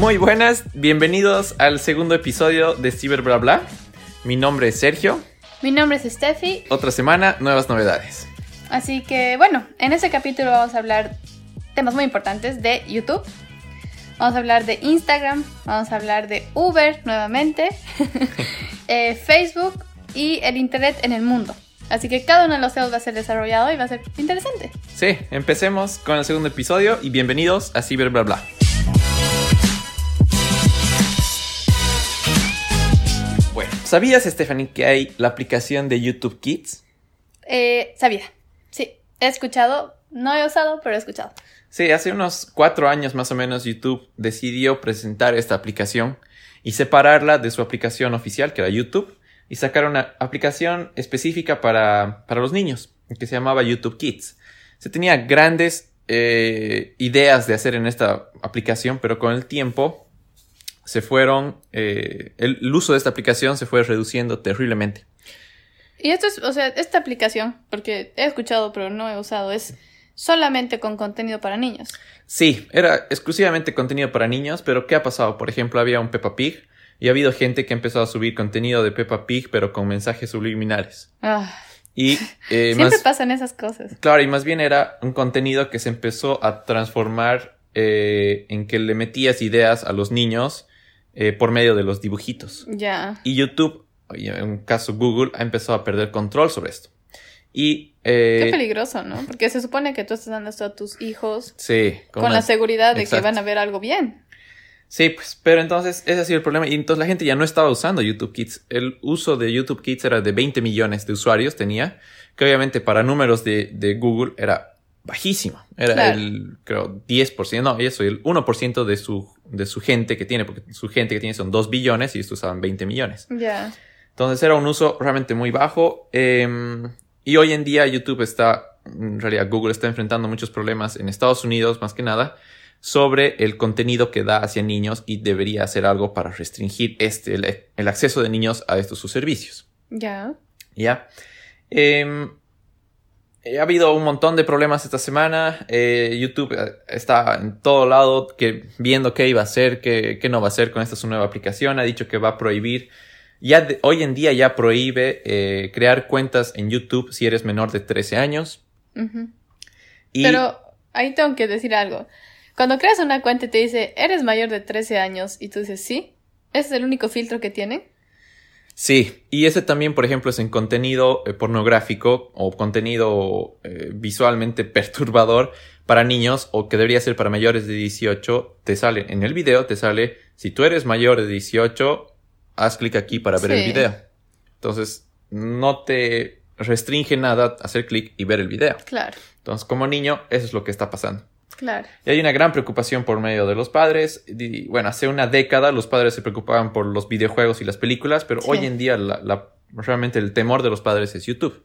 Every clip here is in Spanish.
Muy buenas, bienvenidos al segundo episodio de Ciber Bla Bla. Mi nombre es Sergio. Mi nombre es Steffi. Otra semana, nuevas novedades. Así que bueno, en este capítulo vamos a hablar temas muy importantes de YouTube. Vamos a hablar de Instagram, vamos a hablar de Uber nuevamente, eh, Facebook y el Internet en el mundo. Así que cada uno de los temas va a ser desarrollado y va a ser interesante. Sí, empecemos con el segundo episodio y bienvenidos a Ciber Bla Bla. ¿Sabías, Stephanie, que hay la aplicación de YouTube Kids? Eh, sabía. Sí, he escuchado. No he usado, pero he escuchado. Sí, hace unos cuatro años más o menos YouTube decidió presentar esta aplicación y separarla de su aplicación oficial, que era YouTube, y sacar una aplicación específica para, para los niños, que se llamaba YouTube Kids. Se tenía grandes eh, ideas de hacer en esta aplicación, pero con el tiempo se fueron, eh, el, el uso de esta aplicación se fue reduciendo terriblemente. Y esto es, o sea, esta aplicación, porque he escuchado pero no he usado, es solamente con contenido para niños. Sí, era exclusivamente contenido para niños, pero ¿qué ha pasado? Por ejemplo, había un Peppa Pig y ha habido gente que ha empezado a subir contenido de Peppa Pig, pero con mensajes subliminales. Ah, Y eh, siempre más, pasan esas cosas. claro, y más bien era un contenido que se empezó a transformar eh, en que le metías ideas a los niños eh, por medio de los dibujitos. Ya. Y YouTube, en un caso Google, ha empezado a perder control sobre esto. Y eh, Qué peligroso, ¿no? Porque se supone que tú estás dando esto a tus hijos sí, con, la seguridad de Exacto. que van a ver algo bien. Sí, pues, pero entonces ese ha sido el problema. Y entonces la gente ya no estaba usando YouTube Kids. El uso de YouTube Kids era de 20 millones de usuarios, tenía, que obviamente para números de, de Google era bajísimo. Era Claro. el, creo, 10%, no, eso, el 1% de su, de su gente que tiene, porque su gente que tiene son 2 billones y estos usaban 20 millones. Ya. Entonces era un uso realmente muy bajo. eh, y hoy en día YouTube está, en realidad Google está enfrentando muchos problemas en Estados Unidos más que nada sobre el contenido que da hacia niños y debería hacer algo para restringir este, el, el acceso de niños a estos sus servicios. Ya. ¿Ya? Em, eh, ha habido un montón de problemas esta semana. Eh, YouTube eh, está en todo lado que, viendo qué iba a hacer, qué, qué no va a hacer con esta su nueva aplicación. Ha dicho que va a prohibir. Ya de- hoy en día ya prohíbe eh, crear cuentas en YouTube si eres menor de 13 años. Y Pero ahí tengo que decir algo. Cuando creas una cuenta y te dice, eres mayor de 13 años, y tú dices, sí, ese es el único filtro que tienen. Sí, y ese también, por ejemplo, es en contenido eh, pornográfico o contenido eh, visualmente perturbador para niños o que debería ser para mayores de 18. Te sale en el video, te sale, si tú eres mayor de 18, haz clic aquí para ver el video. Entonces, no te restringe nada hacer clic y ver el video. Claro, Entonces, como niño, eso es lo que está pasando. Claro. Y hay una gran preocupación por medio de los padres. Y, bueno, hace una década los padres se preocupaban por los videojuegos y las películas, pero Sí. hoy en día la- la- realmente el temor de los padres es YouTube.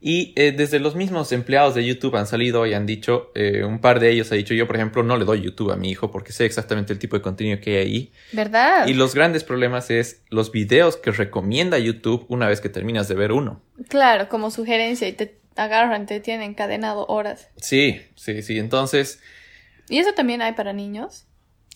Y eh, desde los mismos empleados de YouTube han salido y han dicho, eh, un par de ellos ha dicho, yo por ejemplo no le doy YouTube a mi hijo porque sé exactamente el tipo de contenido que hay ahí. ¿Verdad? Y los grandes problemas es los videos que recomienda YouTube una vez que terminas de ver uno. Claro, como sugerencia y te agarran, te tienen encadenado horas. Sí, sí, sí. Entonces, ¿Y eso también hay para niños?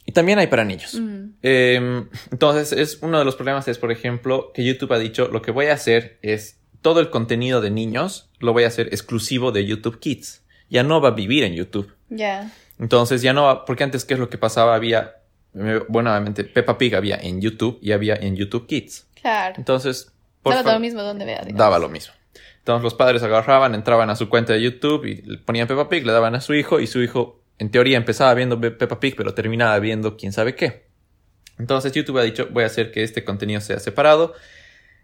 y también hay para niños. Mm, Eh, entonces, es uno de los problemas es, por ejemplo, que YouTube ha dicho, lo que voy a hacer es todo el contenido de niños lo voy a hacer exclusivo de YouTube Kids. Ya no va a vivir en YouTube. ya. Entonces, ya no va, porque antes, ¿qué es lo que pasaba? Había, bueno, obviamente, Peppa Pig había en YouTube y había en YouTube Kids. Claro. Entonces, por Daba lo mismo donde vea. digamos. daba lo mismo. Entonces los padres agarraban, entraban a su cuenta de YouTube y le ponían Peppa Pig, le daban a su hijo y su hijo en teoría empezaba viendo Pe- Peppa Pig, pero terminaba viendo quién sabe qué. Entonces YouTube ha dicho, voy a hacer que este contenido sea separado.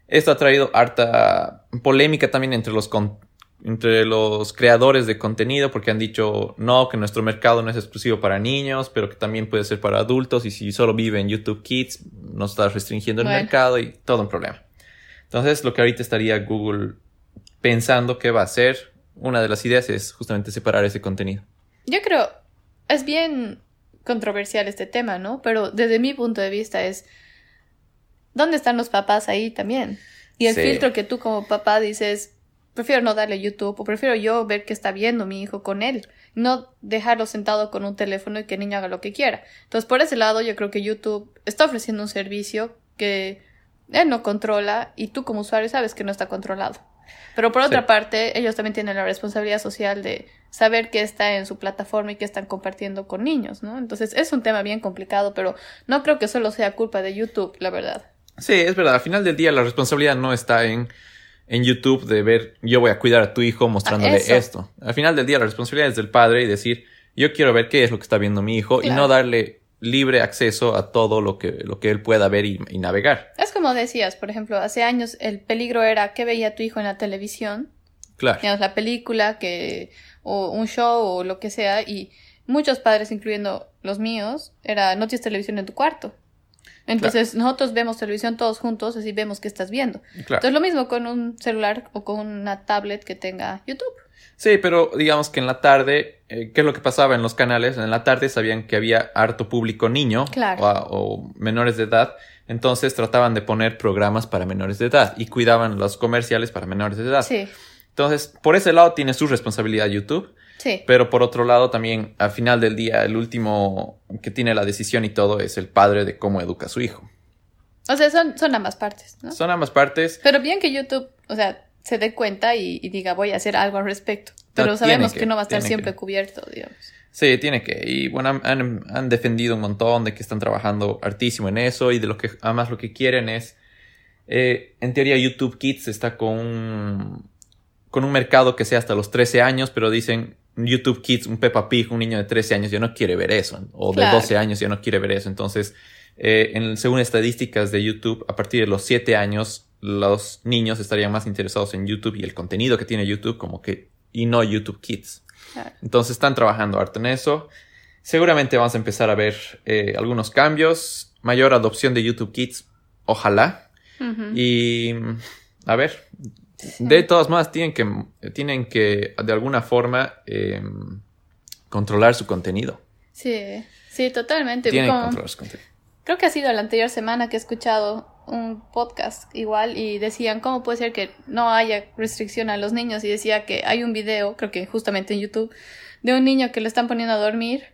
Esto ha traído harta polémica también entre los, con- entre los creadores de contenido porque han dicho, no, que nuestro mercado no es exclusivo para niños, pero que también puede ser para adultos y si solo vive en YouTube Kids, nos está restringiendo el Bueno. mercado y todo un problema. Entonces, lo que ahorita estaría Google pensando que va a hacer, una de las ideas es justamente separar ese contenido. Yo creo, es bien controversial este tema, ¿no? Pero desde mi punto de vista es, ¿dónde están los papás ahí también? Y el Sí. filtro que tú como papá dices, prefiero no darle YouTube o prefiero yo ver qué está viendo mi hijo con él. no dejarlo sentado con un teléfono y que el niño haga lo que quiera. Entonces, por ese lado, yo creo que YouTube está ofreciendo un servicio que él no controla y tú como usuario sabes que no está controlado. Pero por otra parte, ellos también tienen la responsabilidad social de saber qué está en su plataforma y qué están compartiendo con niños, ¿no? Entonces es un tema bien complicado, pero no creo que solo sea culpa de YouTube, la verdad. Sí, es verdad. Al final del día la responsabilidad no está en, en YouTube de ver, yo voy a cuidar a tu hijo mostrándole esto. Al final del día la responsabilidad es del padre y decir, yo quiero ver qué es lo que está viendo mi hijo y no darle libre acceso a todo lo que, lo que él pueda ver y, y navegar. Es como decías, por ejemplo, hace años el peligro era qué veía tu hijo en la televisión, Claro. digamos, la película, que, o un show o lo que sea, y muchos padres, incluyendo los míos, era no tienes televisión en tu cuarto. Entonces nosotros vemos televisión todos juntos, así vemos qué estás viendo. Claro. Entonces lo mismo con un celular o con una tablet que tenga YouTube. Sí, pero digamos que en la tarde, eh, ¿qué es lo que pasaba en los canales? En la tarde sabían que había harto público niño Claro. o, o menores de edad, entonces trataban de poner programas para menores de edad y cuidaban los comerciales para menores de edad. Sí, Entonces, por ese lado tiene su responsabilidad YouTube, sí. pero por otro lado también al final del día el último que tiene la decisión y todo es el padre de cómo educa a su hijo. O sea, son, son ambas partes, ¿no? Son ambas partes. Pero bien que YouTube, o sea, se dé cuenta y, y diga voy a hacer algo al respecto. Pero No, sabemos que, que, no va a estar siempre que. cubierto, digamos. Sí, tiene que. Y bueno, han, han- han defendido un montón de que están trabajando hartísimo en eso y de lo que además lo que quieren es, eh, en teoría YouTube Kids está con un, con un mercado que sea hasta los 13 años, pero dicen YouTube Kids, un Peppa Pig, un niño de 13 años ya no quiere ver eso, o Claro. de 12 años ya no quiere ver eso. Entonces, eh, en, según estadísticas de YouTube, a partir de los 7 años, los niños estarían más interesados en YouTube y el contenido que tiene YouTube como que, y no YouTube Kids. Claro. Entonces están trabajando harto en eso. Seguramente vamos a empezar a ver eh, algunos cambios, mayor adopción de YouTube Kids, ojalá. Y a ver, de todas maneras tienen que, tienen que de alguna forma eh, controlar su contenido. Sí, sí, totalmente. Tienen que controlar su contenido. creo que ha sido la anterior semana que he escuchado un podcast igual y decían cómo puede ser que no haya restricción a los niños y decía que hay un video, creo que justamente en YouTube, de un niño que lo están poniendo a dormir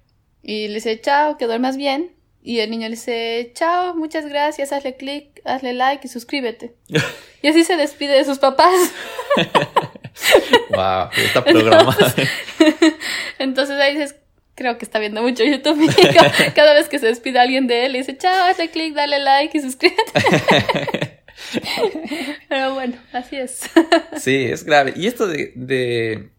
y le dice chao, que duermas bien y el niño le dice chao, muchas gracias, hazle clic, hazle like y suscríbete. y así se despide de sus papás. Wow, está programado. Entonces ahí dices, creo que está viendo mucho YouTube y cada vez que se despide alguien de él le dice chao, hazle clic, dale like y suscríbete. Pero bueno, así es. Sí, es grave. Y esto de, de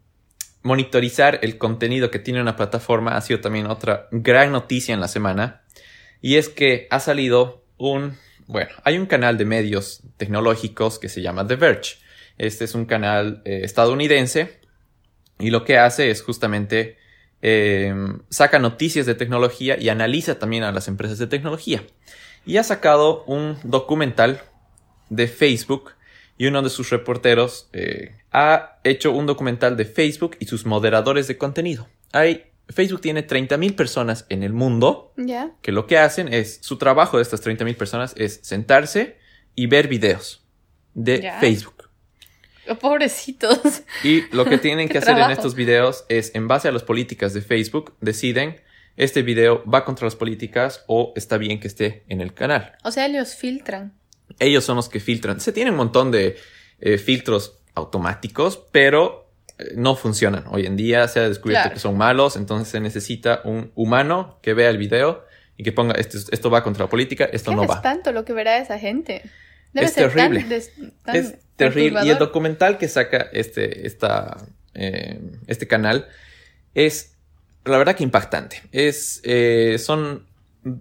monitorizar el contenido que tiene una plataforma ha sido también otra gran noticia en la semana. Y es que ha salido un, bueno, hay un canal de medios tecnológicos que se llama The Verge. Este es un canal eh, estadounidense y lo que hace es justamente eh, saca noticias de tecnología y analiza también a las empresas de tecnología. Y ha sacado un documental de Facebook y uno de sus reporteros eh, ha hecho un documental de Facebook y sus moderadores de contenido. Hay, Facebook tiene 30.000 personas en el mundo que lo que hacen es, su trabajo de estas 30.000 personas es sentarse y ver videos de. Facebook. Pobrecitos. Y lo que tienen que hacer en estos videos es, en base a las políticas de Facebook, deciden, este video va contra las políticas o está bien que esté en el canal. O sea, ellos filtran. Ellos son los que filtran. Se tienen un montón de eh, filtros automáticos, pero eh, no funcionan. Hoy en día se ha descubierto Claro. que son malos, entonces se necesita un humano que vea el video y que ponga esto, esto va contra la política, esto Qué no va. espanto lo que verá esa gente. Debe Es ser tan terrible. tan Es terrible. Y el documental que saca este, esta, eh, este canal es, la verdad que impactante. Es, eh, son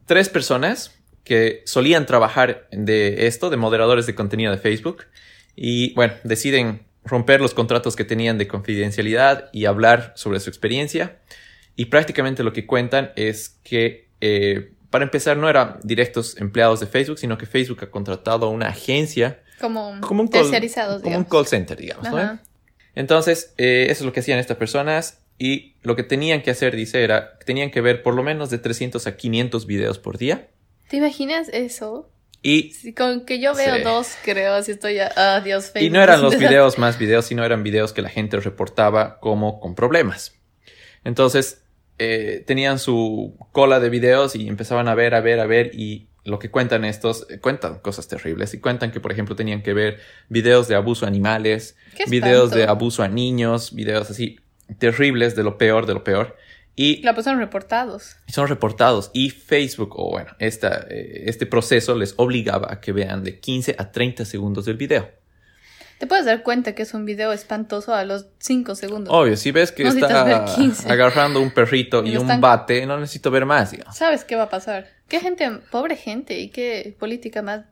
tres personas que solían trabajar de esto, de moderadores de contenido de Facebook, y bueno, deciden romper los contratos que tenían de confidencialidad y hablar sobre su experiencia. Y prácticamente lo que cuentan es que, eh, para empezar, no eran directos empleados de Facebook, sino que Facebook ha contratado a una agencia Como, como un como un call center, digamos. ¿no? Entonces, eh, eso es lo que hacían estas personas y lo que tenían que hacer, dice, era que tenían que ver por lo menos de 300 a 500 videos por día. ¿Te imaginas eso? Y, Si con que yo veo Sí. dos, creo, si estoy ya... Ah, Dios, y Facebook no eran los videos más videos, sino eran videos que la gente reportaba como con problemas. Entonces, eh, tenían su cola de videos y empezaban a ver, a ver, a ver y lo que cuentan estos, eh, cuentan cosas terribles y cuentan que, por ejemplo, tenían que ver videos de abuso a animales, videos de abuso a niños, videos así terribles de lo peor, de lo peor. Y La pusieron reportados. son reportados y Facebook, o bueno, esta, eh, este proceso les obligaba a que vean de 15 a 30 segundos del video. Te puedes dar cuenta que es un video espantoso a los 5 segundos. Obvio, si ves que No está ver 15. agarrando un perrito Y un están- bate, no necesito ver más, digamos. ¿Sabes qué va a pasar? Qué gente, pobre gente y qué política más,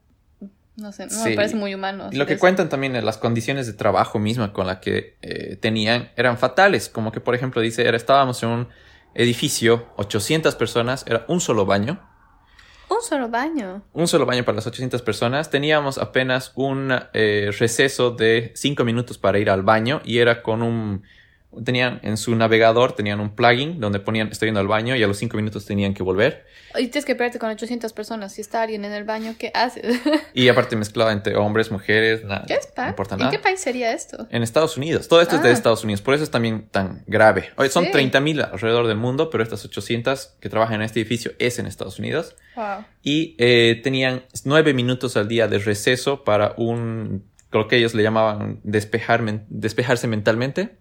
no sé, no Sí. me parece muy humano. Y lo que eso. cuentan también las condiciones de trabajo misma con la que eh, tenían eran fatales. Como que, por ejemplo, dice, era, estábamos en un edificio, 800 personas, era un solo baño. Un solo baño. Un solo baño para las 800 personas. Teníamos apenas un eh, receso de 5 minutos para ir al baño y era con un... Tenían en su navegador, tenían un plugin donde ponían estoy yendo al baño y a los 5 minutos tenían que volver. Y tienes que perderte con 800 personas. Si está alguien en el baño, ¿qué haces? Y aparte mezclaba entre hombres, mujeres, nada. ¿Qué es No importa ¿En nada. qué país sería esto? En Estados Unidos. Todo esto es de Ah. Estados Unidos. Por eso es también tan grave. Oye, son Sí. 30.000 alrededor del mundo, pero estas 800 que trabajan en este edificio es en Estados Unidos. Wow. Y eh, tenían 9 minutos al día de receso para un, lo que ellos le llamaban despejar, despejarse mentalmente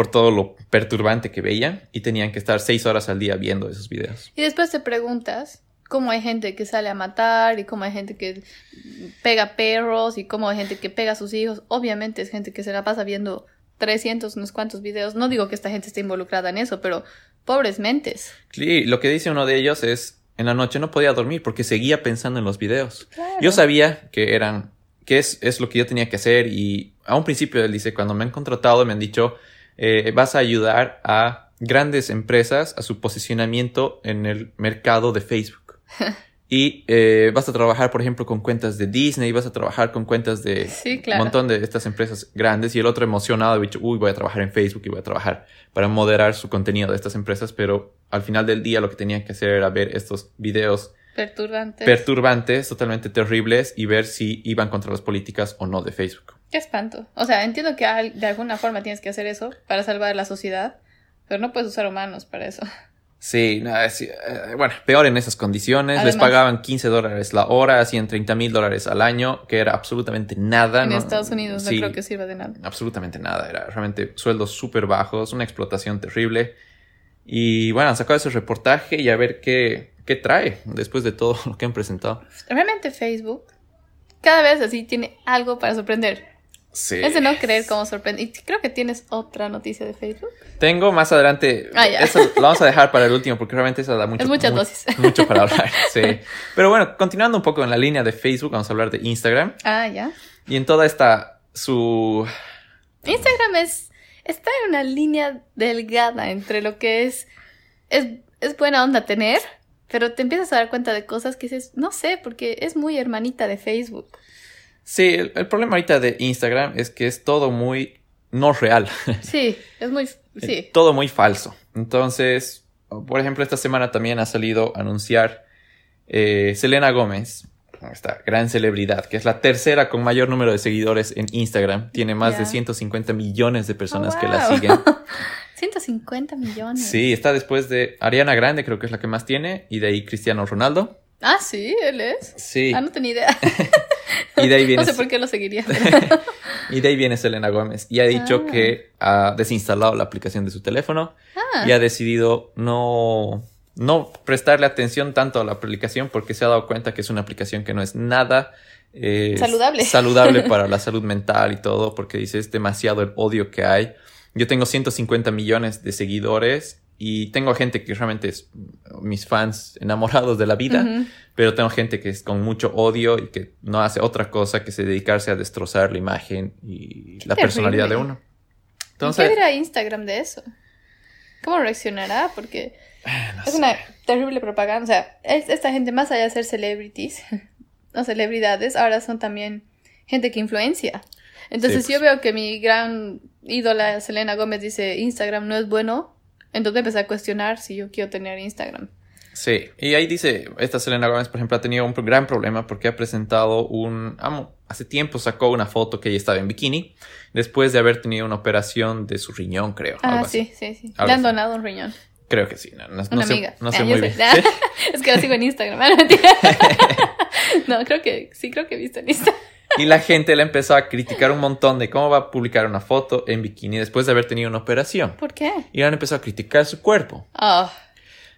por todo lo perturbante que veían. Y tenían que estar 6 horas al día viendo esos videos. Y después te preguntas cómo hay gente que sale a matar y cómo hay gente que pega perros y cómo hay gente que pega a sus hijos. Obviamente es gente que se la pasa viendo 300, unos cuantos videos. No digo que esta gente esté involucrada en eso, pero pobres mentes. Sí, lo que dice uno de ellos es, en la noche no podía dormir porque seguía pensando en los videos. Claro. Yo sabía que eran, que es, es lo que yo tenía que hacer y a un principio él dice, cuando me han contratado me han dicho, eh, vas a ayudar a grandes empresas a su posicionamiento en el mercado de Facebook. y eh, vas a trabajar, por ejemplo, con cuentas de Disney, vas a trabajar con cuentas de Sí, claro. un montón de estas empresas grandes y el otro emocionado ha dicho, uy, voy a trabajar en Facebook y voy a trabajar para moderar su contenido de estas empresas, pero al final del día lo que tenía que hacer era ver estos videos Perturbantes. perturbantes, totalmente terribles y ver si iban contra las políticas o no de Facebook. Qué espanto. O sea, entiendo que de alguna forma tienes que hacer eso para salvar la sociedad, pero no puedes usar humanos para eso. Sí, eh, bueno, peor en esas condiciones. Les pagaban 15 dólares la hora, hacían 30 mil dólares al año, que era absolutamente nada. en ¿no? Estados Unidos no creo que sirva de nada. Absolutamente nada, era realmente sueldos súper bajos, una explotación terrible. Y bueno, han sacado ese reportaje y a ver qué, qué trae después de todo lo que han presentado. Realmente Facebook cada vez así tiene algo para sorprender. Sí. Es de no creer cómo sorprende. Y creo que tienes otra noticia de Facebook. Tengo más adelante. Ah. Eso lo vamos a dejar para el último porque realmente eso da mucho, Es mucha mu- dosis. mucho para hablar. Sí. Pero bueno, continuando un poco en la línea de Facebook, vamos a hablar de Instagram. Ah, ya. Y en toda esta su Instagram es está en una línea delgada entre lo que es es, es buena onda tener, pero te empiezas a dar cuenta de cosas que dices, no sé, porque es muy hermanita de Facebook. Sí, el, el problema ahorita de Instagram es que es todo muy no real. Sí, es muy sí. todo muy falso. Entonces, por ejemplo, esta semana también ha salido a anunciar eh, Selena Gómez, esta gran celebridad, que es la tercera con mayor número de seguidores en Instagram. Tiene más de Ya. 150 millones de personas Oh, que la siguen. 150 millones. Sí, está después de Ariana Grande, creo que es la que más tiene, y de ahí Cristiano Ronaldo. Ah, sí, él es. Sí, Ah, no tenía idea. y de ahí viene, No sé por qué lo seguiría. y de ahí viene Selena Gómez. Y ha dicho Ah. que ha desinstalado la aplicación de su teléfono Ah, y ha decidido no, no prestarle atención tanto a la aplicación porque se ha dado cuenta que es una aplicación que no es nada eh, Saludable. saludable para la salud mental y todo porque dice es demasiado el odio que hay. Yo tengo 150 millones de seguidores y tengo gente que realmente es mis fans enamorados de la vida, pero tengo gente que es con mucho odio y que no hace otra cosa que se dedicarse a destrozar la imagen y la terrible. personalidad de uno. ¿Y Entonces, ¿Qué dirá Instagram de eso? ¿Cómo reaccionará? Porque no es sé. una terrible propaganda. O sea, es- esta gente, más allá de ser celebrities o celebridades, ahora son también gente que influencia. Entonces, Sí, yo pues. veo que mi gran ídola Selena Gómez dice Instagram no es bueno, entonces empecé a cuestionar si yo quiero tener Instagram. Sí, y ahí dice, esta Selena Gómez, por ejemplo, ha tenido un gran problema porque ha presentado un, ha, mo- hace tiempo sacó una foto que ella estaba en bikini después de haber tenido una operación de su riñón, creo. Ah, algo así. sí, sí, sí. Le han donado un riñón. Creo que sí. No, no- no Una sé, amiga. no Ah, sé muy sé. bien. Ah, ¿Sí? Es que la sigo en Instagram. Ah, no. No, creo que sí, creo que he visto en Instagram. Y la gente le empezó a criticar un montón de cómo va a publicar una foto en bikini después de haber tenido una operación. ¿Por qué? Y han empezado a criticar su cuerpo. Oh,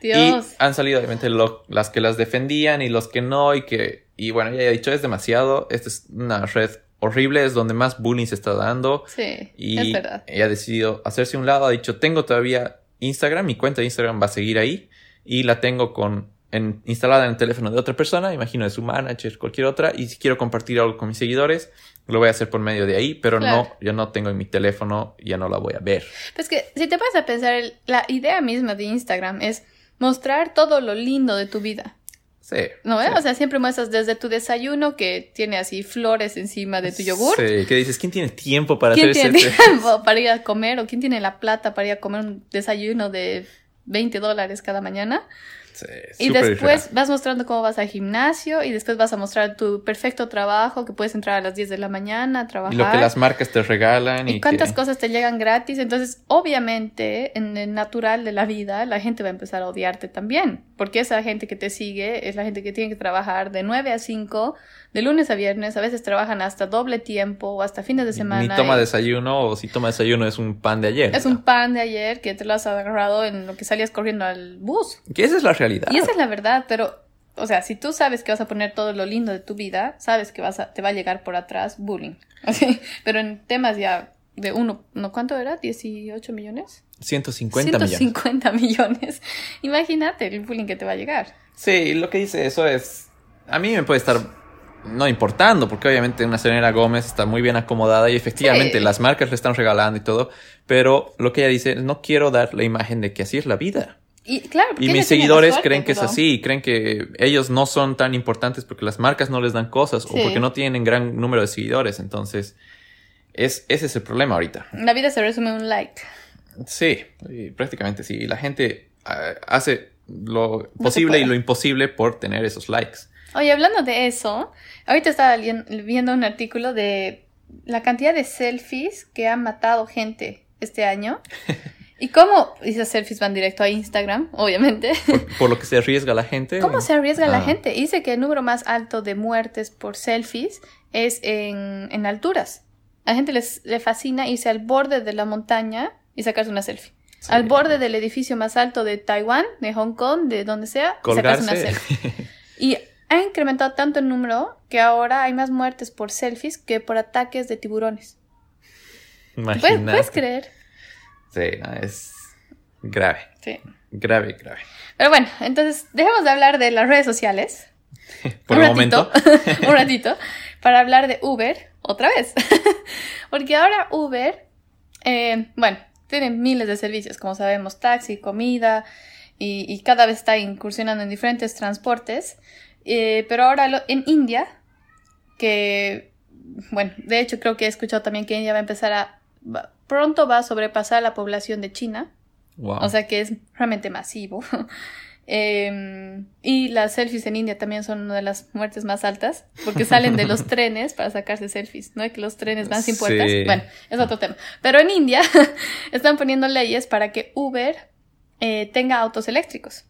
Dios. Y han salido obviamente lo- las que las defendían y los que no y que... Y bueno, ya he dicho, es demasiado. Esta es una red horrible, es donde más bullying se está dando. Sí, Y es verdad. ella ha decidido hacerse un lado. Ha dicho, tengo todavía Instagram, mi cuenta de Instagram va a seguir ahí. Y la tengo con en- instalada en el teléfono de otra persona, imagino de su manager, cualquier otra. Y si quiero compartir algo con mis seguidores, lo voy a hacer por medio de ahí. Pero Claro. no, yo no tengo en mi teléfono, ya no la voy a ver. Pues que si te pones a pensar, el- la idea misma de Instagram es mostrar todo lo lindo de tu vida. Sí. ¿No? eh? sí. O sea, siempre muestras desde tu desayuno que tiene así flores encima de tu yogur. Sí, que dices, ¿quién tiene tiempo para ¿Quién hacer tiene ese- tiempo para ir a comer o quién tiene la plata para ir a comer un desayuno de 20 dólares cada mañana? Sí, Y después vas mostrando cómo vas al gimnasio y después vas a mostrar tu perfecto trabajo, que puedes entrar a las 10 de la mañana a trabajar. Y lo que las marcas te regalan. Y, y cuántas que- cosas te llegan gratis. Entonces, obviamente, en el natural de la vida, la gente va a empezar a odiarte también. Porque esa gente que te sigue es la gente que tiene que trabajar de 9 a 5, de lunes a viernes. A veces trabajan hasta doble tiempo o hasta fines de semana. Ni toma y desayuno, o si toma desayuno es un pan de ayer. Es un pan de ayer que te lo has agarrado en lo que salías corriendo al bus. Que esa es la realidad. Y esa es la verdad, pero, o sea, si tú sabes que vas a poner todo lo lindo de tu vida, sabes que vas a, te va a llegar por atrás bullying. Así, pero en temas ya de uno, ¿no cuánto era? ¿18 millones? 150 millones. 150 millones. Imagínate el bullying que te va a llegar. Sí, lo que dice eso es. A mí me puede estar no importando, porque obviamente una Selena Gómez está muy bien acomodada y efectivamente Sí. las marcas le están regalando y todo. Pero lo que ella dice, no quiero dar la imagen de que así es la vida. Y claro, Y mis seguidores suerte, creen que es así, creen que ellos no son tan importantes porque las marcas no les dan cosas Sí. o porque no tienen gran número de seguidores. Entonces, es, ese es el problema ahorita. La vida se resume en un like. Sí, y prácticamente sí. Y la gente ah, hace lo posible y lo imposible por tener esos likes. Oye, hablando de eso, ahorita estaba viendo un artículo de la cantidad de selfies que han matado gente este año. Y cómo esas selfies van directo a Instagram, obviamente. Por, por lo que se arriesga la gente. ¿Cómo se arriesga la Ah. gente? Dice que el número más alto de muertes por selfies es en, en alturas. A la gente les, le fascina irse al borde de la montaña y sacarse una selfie. Sí. Al borde del edificio más alto de Taiwán, de Hong Kong, de donde sea, y sacarse una Colgarse. selfie. Y ha incrementado tanto el número que ahora hay más muertes por selfies que por ataques de tiburones. ¿Puedes, puedes creer? Sí, no, es grave. Sí. Grave, grave. Pero bueno, entonces dejemos de hablar de las redes sociales. Por un ratito, momento. un ratito, para hablar de Uber otra vez. Porque ahora Uber, eh, bueno, tiene miles de servicios, como sabemos, taxi, comida, y, y cada vez está incursionando en diferentes transportes. Eh, pero ahora lo- en India, que, bueno, de hecho creo que he escuchado también que India va a empezar a, va- pronto va a sobrepasar la población de China. Wow. O sea que es realmente masivo. Eh, y las selfies en India también son una de las muertes más altas, porque salen de los trenes para sacarse selfies, ¿no? Que los trenes van sin puertas. Sí. Bueno, es otro tema. Pero en India están poniendo leyes para que Uber eh, tenga autos eléctricos.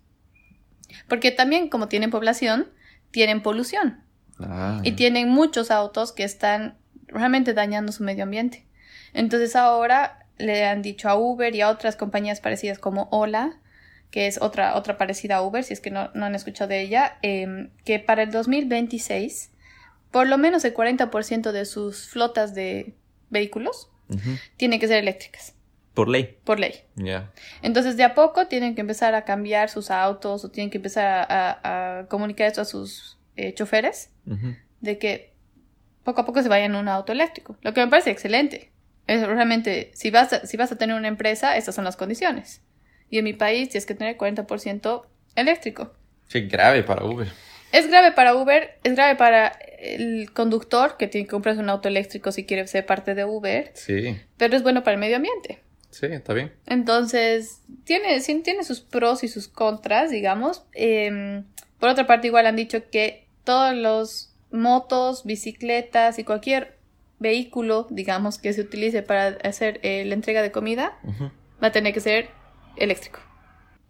Porque también, como tienen población, tienen polución. Ah. Y tienen muchos autos que están realmente dañando su medio ambiente. Entonces ahora le han dicho a Uber y a otras compañías parecidas como Ola, que es otra, otra parecida a Uber, si es que no, no han escuchado de ella, eh, que para el 2026, por lo menos el 40% de sus flotas de vehículos Ujú. tienen que ser eléctricas, Por ley. por ley. Ya. Entonces, de a poco tienen que empezar a cambiar sus autos o tienen que empezar a, a- a comunicar esto a sus eh, choferes de que poco a poco se vayan a un auto eléctrico. Lo que me parece excelente. Es realmente, si vas, a, si vas a tener una empresa, estas son las condiciones. Y en mi país tienes que tener 40% eléctrico. Qué grave para Uber. Es grave para Uber, es grave para el conductor que tiene que comprarse un auto eléctrico si quiere ser parte de Uber, Sí, pero es bueno para el medio ambiente. sí, está bien. Entonces, tiene, sí, tiene sus pros y sus contras, digamos. Eh, por otra parte, igual han dicho que todos los motos, bicicletas y cualquier vehículo, digamos, que se utilice para hacer eh, la entrega de comida, Ujú. va a tener que ser eléctrico.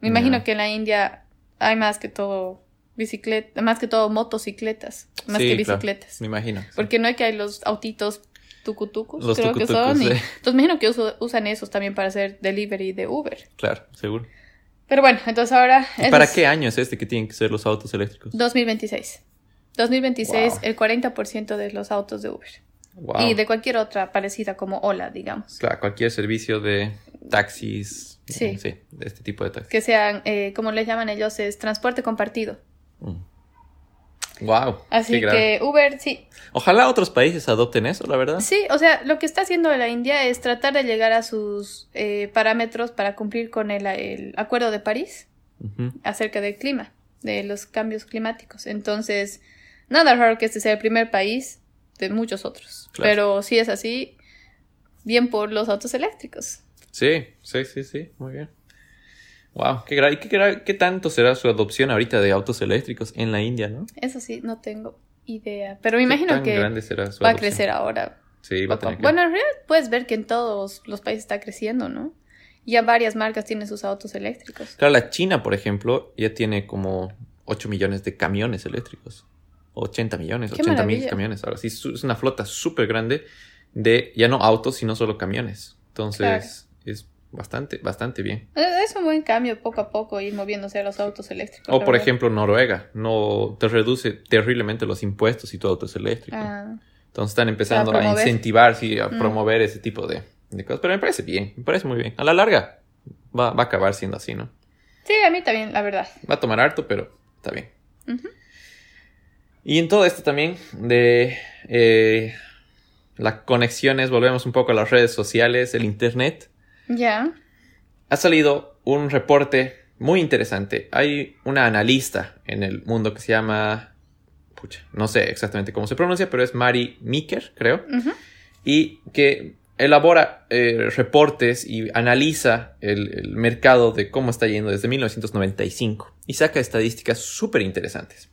Me imagino que en la India hay más que todo bicicleta, más que todo motocicletas, más Sí, que claro, bicicletas. me imagino. sí. Porque no hay que hay los autitos tucutucos, Los creo que son. y- sí. entonces me imagino que uso- usan esos también para hacer delivery de Uber. Claro, seguro. Pero bueno, entonces ahora... ¿Y para qué año es este que tienen que ser los autos eléctricos? 2026. 2026, Wow. el 40% de los autos de Uber. Wow. Y de cualquier otra parecida como Ola, digamos. Claro, cualquier servicio de taxis. Sí. sí, de este tipo de taxis. Que sean, eh, como les llaman ellos, es transporte compartido. Wow. Así que Uber, sí. Ojalá otros países adopten eso, la verdad. Sí, o sea, lo que está haciendo la India es tratar de llegar a sus eh, parámetros para cumplir con el, el Acuerdo de París acerca del clima, de los cambios climáticos. Entonces, nada raro que este sea el primer país de muchos otros. Claro. Pero si es así, bien por los autos eléctricos. Sí, sí, sí, sí, muy bien. Wow, qué, gra- y qué, gra- qué tanto será su adopción ahorita de autos eléctricos en la India, ¿no? Eso sí, no tengo idea. Pero me ¿Qué imagino que será va a crecer ahora. Sí, va a tener que... Bueno, en realidad puedes ver que en todos los países está creciendo, ¿no? Ya varias marcas tienen sus autos eléctricos. Claro, la China, por ejemplo, ya tiene como 8 millones de camiones eléctricos. 80 millones, Qué 80 mil camiones. Ahora sí, es una flota súper grande de ya no autos, sino solo camiones. Entonces, es bastante, bastante bien. Es un buen cambio poco a poco ir moviéndose a los autos eléctricos. O por ejemplo, Noruega, no te reduce terriblemente los impuestos si tu auto es eléctrico. Ah, Entonces están empezando a, incentivar, sí, a Mm. promover ese tipo de, de cosas. Pero me parece bien, me parece muy bien. A la larga va, va a acabar siendo así, ¿no? sí, a mí también, la verdad. Va a tomar harto, pero está bien. Ujú. Y en todo esto también de eh, las conexiones, volvemos un poco a las redes sociales, el Internet. Ya. Ha salido un reporte muy interesante. Hay una analista en el mundo que se llama... Pucha, no sé exactamente cómo se pronuncia, pero es Mari Meeker, creo. Y que elabora eh, reportes y analiza el, el mercado de cómo está yendo desde 1995 y saca estadísticas súper interesantes.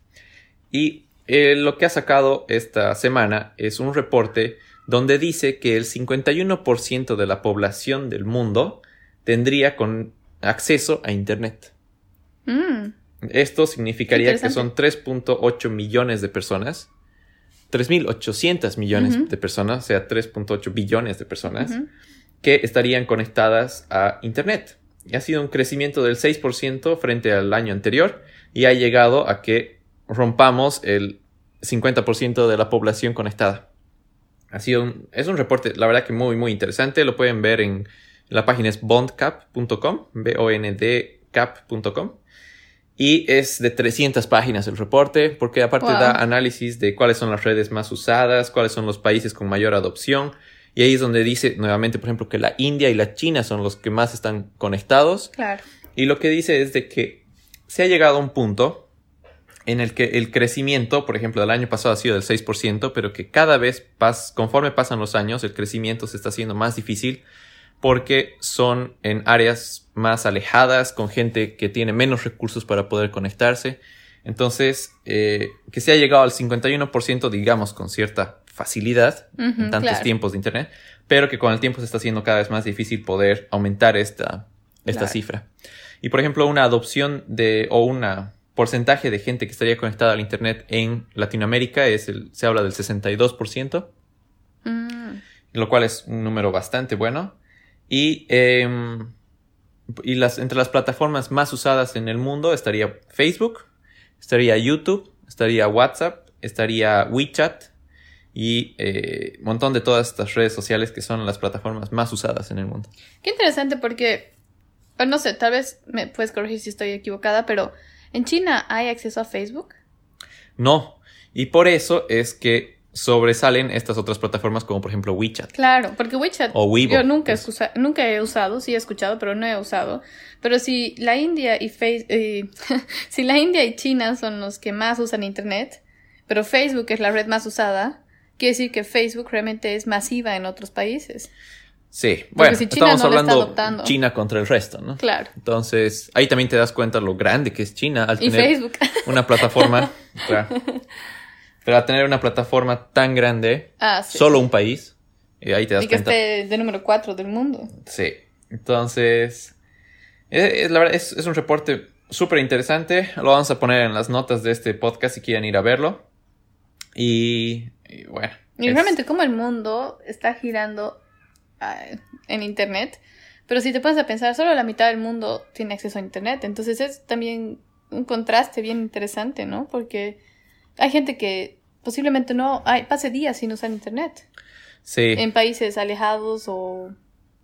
Y eh, lo que ha sacado esta semana es un reporte donde dice que el 51% de la población del mundo tendría con acceso a Internet. Mm. Esto significaría que son Interesante. 3.8 millones de personas. 3.800 millones de personas, o sea, 3.8 billones de personas, que estarían conectadas a Internet. Y ha sido un crecimiento del 6% frente al año anterior y ha llegado a que rompamos el 50% de la población conectada. Ha sido un, es un reporte, la verdad que muy, muy interesante. Lo pueden ver en la página es bondcap.com, B-O-N-D-cap.com. Y es de 300 páginas el reporte, porque aparte Wow. da análisis de cuáles son las redes más usadas, cuáles son los países con mayor adopción. Y ahí es donde dice nuevamente, por ejemplo, que la India y la China son los que más están conectados. Claro. Y lo que dice es de que se ha llegado a un punto en el que el crecimiento, por ejemplo, del año pasado ha sido del 6%, pero que cada vez, pas- conforme pasan los años, el crecimiento se está haciendo más difícil porque son en áreas más alejadas, con gente que tiene menos recursos para poder conectarse. Entonces, eh, que se ha llegado al 51%, digamos, con cierta facilidad en tantos claro. tiempos de Internet, pero que con el tiempo se está haciendo cada vez más difícil poder aumentar esta, esta Claro. cifra. Y por ejemplo, una adopción de, o un porcentaje de gente que estaría conectada al Internet en Latinoamérica es el, se habla del 62%, Mm. lo cual es un número bastante bueno. Y, em, y las, entre las plataformas más usadas en el mundo estaría Facebook, estaría YouTube, estaría WhatsApp, estaría WeChat y eh, un montón de todas estas redes sociales que son las plataformas más usadas en el mundo. Qué interesante porque, no sé, tal vez me puedes corregir si estoy equivocada, pero ¿en China hay acceso a Facebook? No, y por eso es que sobresalen estas otras plataformas como por ejemplo WeChat. Claro, porque WeChat O Weibo, yo nunca, he pues. usa- nunca he usado, sí he escuchado, pero no he usado. Pero si la India y Face- eh, si la India y China son los que más usan internet, pero Facebook es la red más usada, quiere decir que Facebook realmente es masiva en otros países. Sí, bueno, si estamos no hablando. China contra el resto, ¿no? Claro. Entonces, ahí también te das cuenta lo grande que es China al Y tener Facebook. una plataforma. claro. Pero a tener una plataforma tan grande, Ah, sí. solo un país, y ahí te das Y que cuenta. esté de número 4 del mundo. Sí. Entonces, es, es- la verdad, es, es un reporte súper interesante. Lo vamos a poner en las notas de este podcast si quieren ir a verlo. Y, y bueno. Y es- realmente como el mundo está girando ah, en Internet, pero si te pones a pensar, solo la mitad del mundo tiene acceso a Internet, entonces es también un contraste bien interesante, ¿no? Porque hay gente que posiblemente no hay, pase días sin usar Internet, Sí. en países alejados o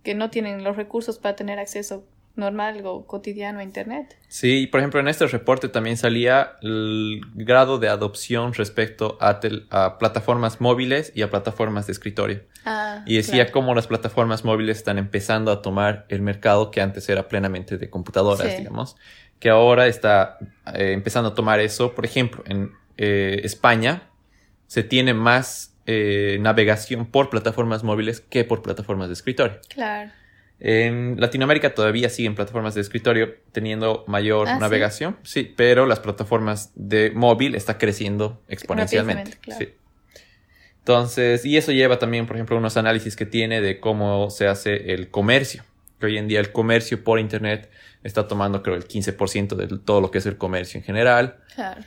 que no tienen los recursos para tener acceso normal o cotidiano a Internet. Sí, por ejemplo, en este reporte también salía el grado de adopción respecto a, tel- a plataformas móviles y a plataformas de escritorio. Ah, Y decía claro. cómo las plataformas móviles están empezando a tomar el mercado que antes era plenamente de computadoras, Sí. digamos, que ahora está eh, empezando a tomar eso. Por ejemplo, en eh, España se tiene más eh, navegación por plataformas móviles que por plataformas de escritorio. Claro. En Latinoamérica todavía siguen plataformas de escritorio teniendo mayor Ah, navegación, ¿sí? pero las plataformas de móvil está creciendo exponencialmente. Claro. sí. Entonces, y eso lleva también, por ejemplo, unos análisis que tiene de cómo se hace el comercio. Que hoy en día el comercio por internet está tomando, creo, el 15% de todo lo que es el comercio en general. Claro.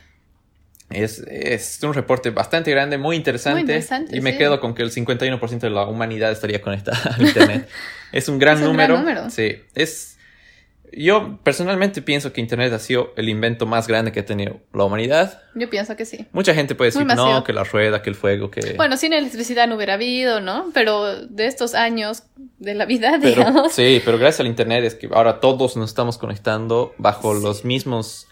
Es, es un reporte bastante grande, muy interesante. Muy interesante, y me sí. quedo con que el 51% de la humanidad estaría conectada al Internet. es un gran Es un número. gran número. Sí, es. Yo personalmente pienso que Internet ha sido el invento más grande que ha tenido la humanidad. Yo pienso que sí. Mucha gente puede decir, no, que la rueda, que el fuego, que. Bueno, sin electricidad no hubiera habido, ¿no? Pero de estos años de la vida, Pero- digamos. sí, pero gracias al Internet es que ahora todos nos estamos conectando bajo los mismos,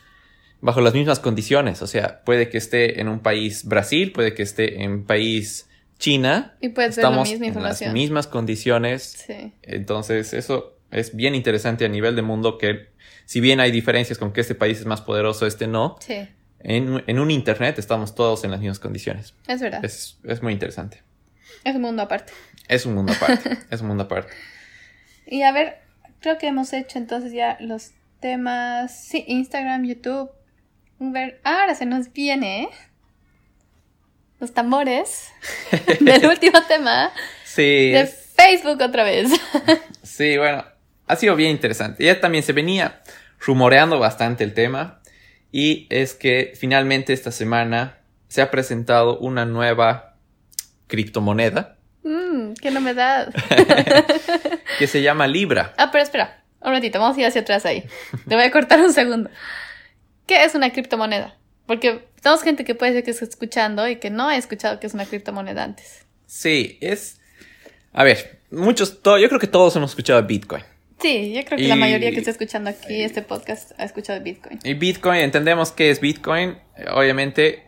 bajo las mismas condiciones. O sea, puede que esté en un país Brasil, puede que esté en país China. Y puedes ver la Estamos misma en las mismas condiciones. Sí. Entonces, eso es bien interesante a nivel de mundo que, si bien hay diferencias con que este país es más poderoso, este no, Sí, en, en un Internet estamos todos en las mismas condiciones. es verdad. Es, es muy interesante. Es un mundo aparte. Es un mundo aparte. es un mundo aparte. Y a ver, creo que hemos hecho entonces ya los temas. Sí, Instagram, YouTube. Ver, ahora se nos viene los tambores del último tema Sí, de es- Facebook otra vez. sí, bueno, ha sido bien interesante. Ya también se venía rumoreando bastante el tema. Y es que finalmente esta semana se ha presentado una nueva criptomoneda Mm, qué novedad. que se llama Libra. Ah, pero espera, un ratito, vamos a ir hacia atrás ahí. Te voy a cortar un segundo. ¿Qué es una criptomoneda? Porque tenemos gente que puede ser que esté escuchando y que no ha escuchado que es una criptomoneda antes. Sí, es... A ver, muchos, yo creo que todos hemos escuchado Bitcoin. Sí, yo creo que la mayoría que está escuchando aquí este podcast ha escuchado Bitcoin. Y Bitcoin, entendemos qué es Bitcoin. Obviamente,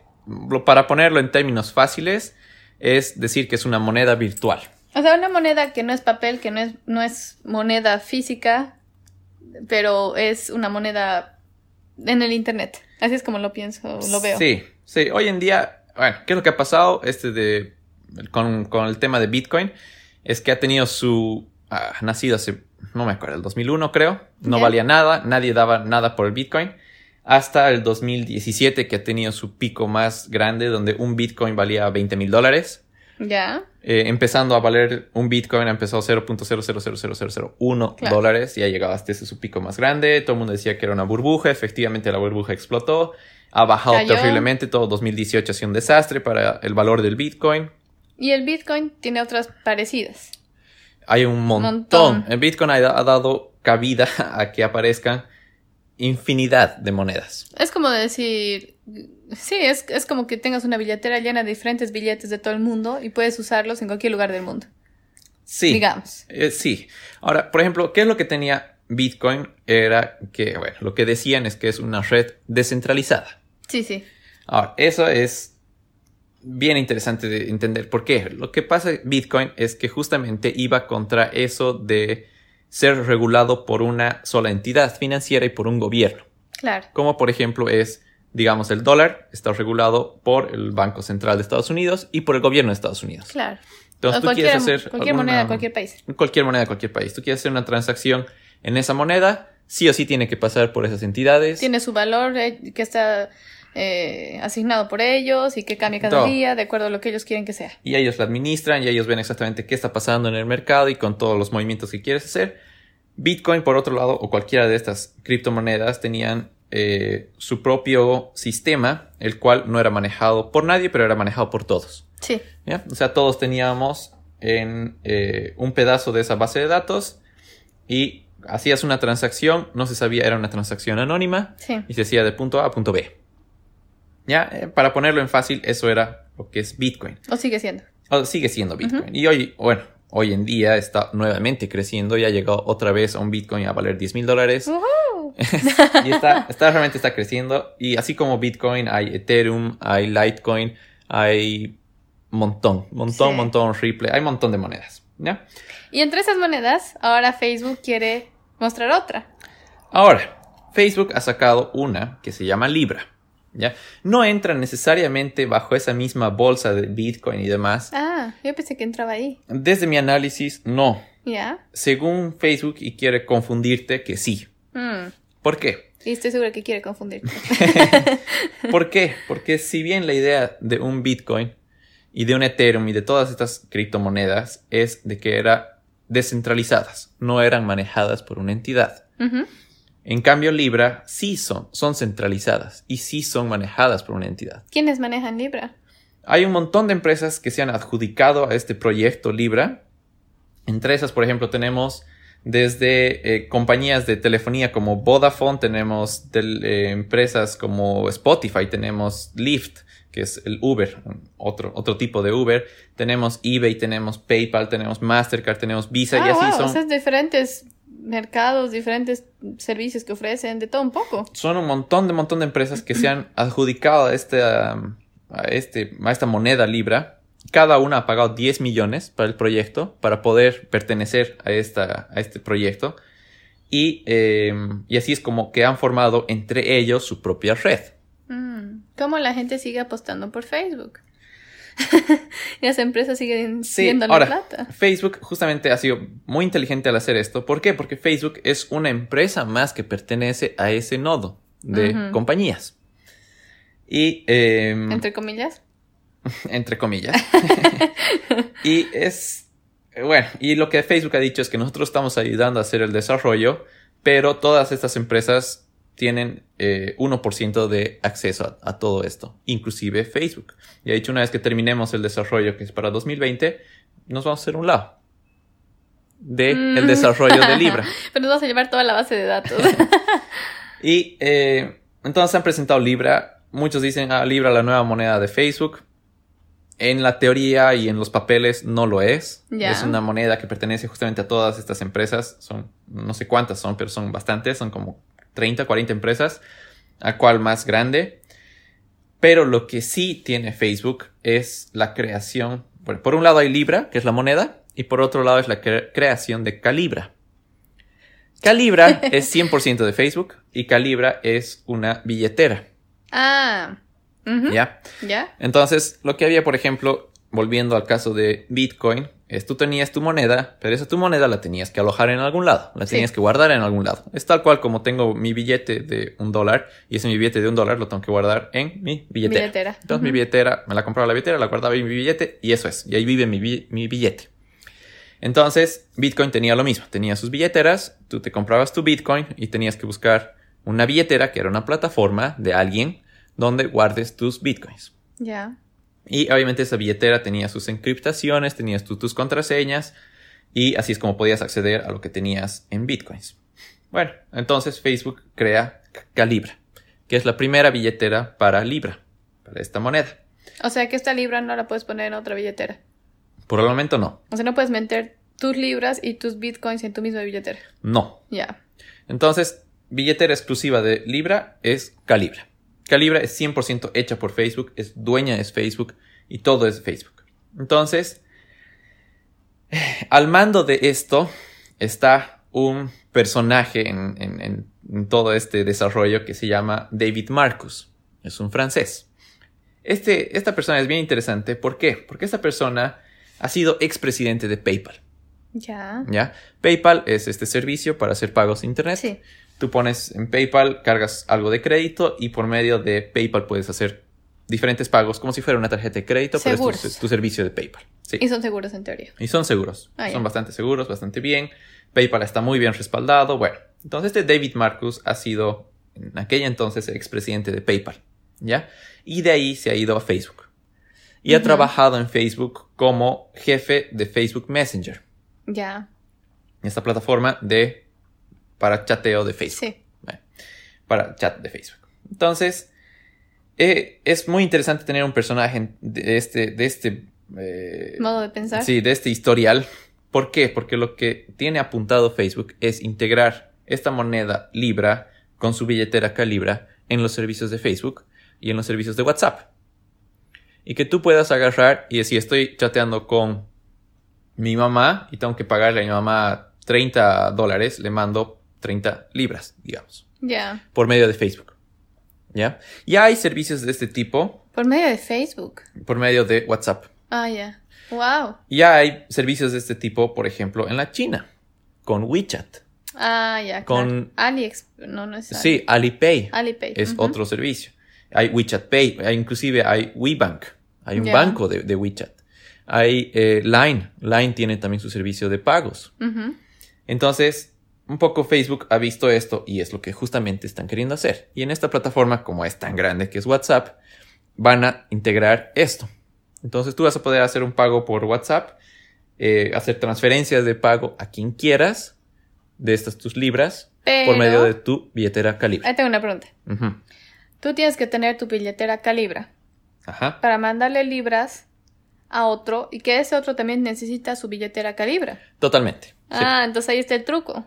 para ponerlo en términos fáciles, es decir que es una moneda virtual. O sea, una moneda que no es papel, que no es, no es moneda física, pero es una moneda en el internet. Así es como lo pienso, lo veo. Sí, sí. Hoy en día, bueno, ¿qué es lo que ha pasado este de, con, con el tema de Bitcoin? Es que ha tenido su... ah, nacido hace, no me acuerdo, el 2001 creo. No valía nada, nadie daba nada por el Bitcoin. Hasta el 2017 que ha tenido su pico más grande donde un Bitcoin valía 20 mil dólares. Ya. Eh, empezando a valer un Bitcoin empezó a 0.000001 Claro. dólares y ha llegado hasta ese su pico más grande. Todo el mundo decía que era una burbuja. Efectivamente, la burbuja explotó. Ha bajado Cayó. terriblemente. Todo 2018 ha sido un desastre para el valor del Bitcoin. Y el Bitcoin tiene otras parecidas. Hay un montón. Montón. El Bitcoin ha, ha dado cabida a que aparezcan infinidad de monedas. Es como decir, sí, es, es como que tengas una billetera llena de diferentes billetes de todo el mundo y puedes usarlos en cualquier lugar del mundo. Sí. Digamos. Eh, sí. Ahora, por ejemplo, ¿qué es lo que tenía Bitcoin? Era que, bueno, lo que decían es que es una red descentralizada. Sí, sí. Ahora, eso es bien interesante de entender. ¿Por qué? Lo que pasa en Bitcoin es que justamente iba contra eso de ser regulado por una sola entidad financiera y por un gobierno. Claro. Como por ejemplo es, digamos, el dólar está regulado por el Banco Central de Estados Unidos y por el gobierno de Estados Unidos. Claro. Entonces O tú quieres hacer cualquier alguna- moneda de cualquier país. cualquier moneda de cualquier país. Tú quieres hacer una transacción en esa moneda, sí o sí tiene que pasar por esas entidades. Tiene su valor eh, que está eh, asignado por ellos y que cambia cada Todo. día de acuerdo a lo que ellos quieren que sea. y ellos la administran y ellos ven exactamente qué está pasando en el mercado y con todos los movimientos que quieres hacer. Bitcoin, por otro lado, o cualquiera de estas criptomonedas tenían eh, su propio sistema, el cual no era manejado por nadie, pero era manejado por todos. Sí. ¿ya? O sea, todos teníamos en eh, un pedazo de esa base de datos y hacías una transacción, no se sabía, era una transacción anónima Sí. y se hacía de punto A a punto B. Ya, Eh, para ponerlo en fácil, eso era lo que es Bitcoin. O sigue siendo. O sigue siendo Bitcoin. Y hoy, bueno, hoy en día está nuevamente creciendo y ha llegado otra vez a un Bitcoin a valer 10 mil dólares. Y está, está, realmente está creciendo. Y así como Bitcoin, hay Ethereum, hay Litecoin, hay montón, montón, Sí. montón, Ripple, hay montón de monedas. ¿ya? Y entre esas monedas, ahora Facebook quiere mostrar otra. Ahora, Facebook ha sacado una que se llama Libra. ¿Ya? No entra necesariamente bajo esa misma bolsa de Bitcoin y demás. Ah, yo pensé que entraba ahí. Desde mi análisis, no. Ya. Según Facebook y quiere confundirte que sí. Mm. ¿Por qué? Y estoy segura que quiere confundirte. ¿Por qué? Porque si bien la idea de un Bitcoin y de un Ethereum y de todas estas criptomonedas es de que eran descentralizadas, no eran manejadas por una entidad. Ujú. En cambio, Libra sí son, son centralizadas y sí son manejadas por una entidad. ¿Quiénes manejan Libra? Hay un montón de empresas que se han adjudicado a este proyecto Libra. Entre esas, por ejemplo, tenemos desde eh, compañías de telefonía como Vodafone, tenemos eh, empresas como Spotify, tenemos Lyft, que es el Uber, otro, otro tipo de Uber, tenemos eBay, tenemos PayPal, tenemos Mastercard, tenemos Visa y ah, así wow, son. o sea, es diferentes mercados, diferentes servicios que ofrecen, de todo un poco. son un montón de montón de empresas que se han adjudicado a, este, um, a, este, a esta moneda Libra. Cada una ha pagado 10 millones para el proyecto, para poder pertenecer a, esta, a este proyecto. Y, eh, y así es como que han formado entre ellos su propia red. Mm, ¿Cómo la gente sigue apostando por Facebook? y las empresas siguen Sí, siendo la ahora, plata. Facebook justamente ha sido muy inteligente al hacer esto. ¿Por qué? Porque Facebook es una empresa más que pertenece a ese nodo de compañías. Y eh, Entre comillas. entre comillas. y es, bueno, y lo que Facebook ha dicho es que nosotros estamos ayudando a hacer el desarrollo, pero todas estas empresas tienen eh, 1% de acceso a, a todo esto, inclusive Facebook. Y ha dicho una vez que terminemos el desarrollo, que es para 2020, nos vamos a hacer un lado de el Mm. desarrollo de Libra. Pero nos vamos a llevar toda la base de datos. Y eh, entonces han presentado Libra. Muchos dicen, ah, Libra la nueva moneda de Facebook. En la teoría y en los papeles no lo es. Es una moneda que pertenece justamente a todas estas empresas. Son, no sé cuántas son, pero son bastantes. Son como 30, 40 empresas. ¿A cuál más grande? Pero lo que sí tiene Facebook es la creación. Bueno, por un lado hay Libra, que es la moneda. Y por otro lado es la cre- creación de Calibra. Calibra es 100% de Facebook y Calibra es una billetera, ah. ¿ya? ¿Ya? Entonces, lo que había, por ejemplo, volviendo al caso de Bitcoin, es tú tenías tu moneda, pero esa tu moneda la tenías que alojar en algún lado, la Sí. tenías que guardar en algún lado. Es tal cual como tengo mi billete de un dólar y ese mi billete de un dólar lo tengo que guardar en mi billetera. Billetera. Entonces, mi billetera, me la compraba la billetera, la guardaba en mi billete y eso es. Y ahí vive mi, bi- mi billete. Entonces, Bitcoin tenía lo mismo. Tenía sus billeteras, tú te comprabas tu Bitcoin y tenías que buscar una billetera que era una plataforma de alguien donde guardes tus Bitcoins. Ya. Y obviamente esa billetera tenía sus encriptaciones, tenías tú tus contraseñas y así es como podías acceder a lo que tenías en Bitcoins. Bueno, entonces Facebook crea Calibra, que es la primera billetera para Libra, para esta moneda. O sea que esta libra no la puedes poner en otra billetera. Por el momento no. O sea, no puedes meter tus libras y tus bitcoins en tu misma billetera. No. Ya. Entonces, billetera exclusiva de Libra es Calibra. Calibra es 100% hecha por Facebook, es dueña de Facebook y todo es Facebook. Entonces, al mando de esto está un personaje en, en- en- en todo este desarrollo que se llama David Marcus. Es un francés. Este, esta persona es bien interesante. ¿Por qué? Porque esta persona ha sido expresidente de PayPal. Ya. ¿ya? PayPal es este servicio para hacer pagos de internet. Sí. Tú pones en PayPal, cargas algo de crédito y por medio de PayPal puedes hacer diferentes pagos como si fuera una tarjeta de crédito, pero es tu, Seguros. tu servicio de PayPal. Sí. Y son seguros en teoría. Y son seguros. Ah, son bastante seguros, bastante bien. PayPal está muy bien respaldado. Bueno, entonces este David Marcus ha sido en aquella entonces expresidente de PayPal, ¿ya? Y de ahí se ha ido a Facebook. Y ha trabajado en Facebook como jefe de Facebook Messenger, Ya. esta plataforma de para chateo de Facebook Sí. para chat de Facebook. Entonces, eh, es muy interesante tener un personaje de este, de este, eh, Modo de pensar. sí, de este historial. ¿Por qué? Porque lo que tiene apuntado Facebook es integrar esta moneda Libra con su billetera Calibra en los servicios de Facebook y en los servicios de WhatsApp. Y que tú puedas agarrar y decir, estoy chateando con mi mamá y tengo que pagarle a mi mamá 30 dólares, le mando 30 libras, digamos Ya. por medio de Facebook. ¿Ya? Ya hay servicios de este tipo Por medio de Facebook. por medio de WhatsApp. Ah, ya. Wow. Ya hay servicios de este tipo, por ejemplo, en la China, con WeChat. Ah, ya. Con- Con AliEx. No, no es Sí, Alipay Alipay. es otro servicio. Hay WeChat Pay, hay- inclusive hay WeBank, hay un banco de, de WeChat. Hay eh, Line, Line tiene también su servicio de pagos. Entonces, un poco Facebook ha visto esto y es lo que justamente están queriendo hacer. Y en esta plataforma, como es tan grande que es WhatsApp, van a integrar esto. Entonces tú vas a poder hacer un pago por WhatsApp, eh, hacer transferencias de pago a quien quieras de estas tus libras Pero... por medio de tu billetera Calibra. Ahí tengo una pregunta. Tú tienes que tener tu billetera Calibra Ajá. para mandarle libras a otro y que ese otro también necesita su billetera Calibra. Totalmente. sí. Ah, entonces ahí está el truco.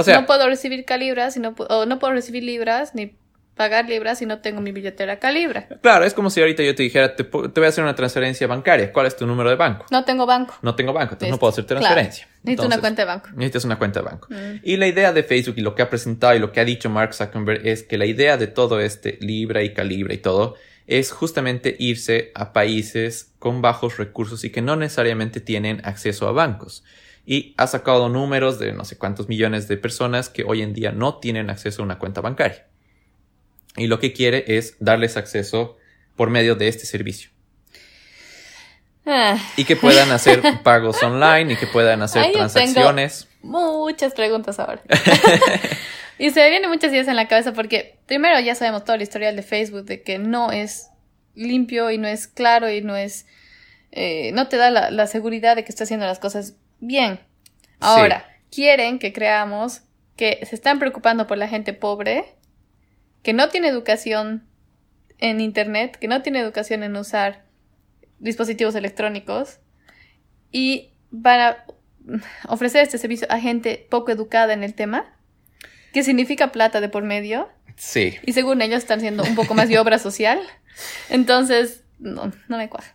O sea, no puedo recibir calibras si no pu- o no puedo recibir libras ni pagar libras si no tengo mi billetera Calibra. claro, es como si ahorita yo te dijera, te, te voy a hacer una transferencia bancaria. ¿Cuál es tu número de banco? No tengo banco. No tengo banco, entonces no puedo hacer Claro. transferencia. Necesito una Entonces, cuenta de banco. Necesitas una cuenta de banco. Mm. Y la idea de Facebook y lo que ha presentado y lo que ha dicho Mark Zuckerberg es que la idea de todo este Libra y Calibra y todo es justamente irse a países con bajos recursos y que no necesariamente tienen acceso a bancos. Y ha sacado números de no sé cuántos millones de personas que hoy en día no tienen acceso a una cuenta bancaria. Y lo que quiere es darles acceso por medio de este servicio. Ah, Y que puedan hacer pagos online y que puedan hacer transacciones. muchas preguntas ahora. y se me vienen muchas ideas en la cabeza porque primero ya sabemos todo el historial de Facebook de que no es limpio y no es claro y no es eh, no te da la, la seguridad de que está haciendo las cosas bien. Ahora, quieren que creamos que se están preocupando por la gente pobre, que no tiene educación en internet, que no tiene educación en usar dispositivos electrónicos y van a ofrecer este servicio a gente poco educada en el tema, que significa plata de por medio, Sí. y según ellos están haciendo un poco más de obra social. Entonces, no, no me cuadra.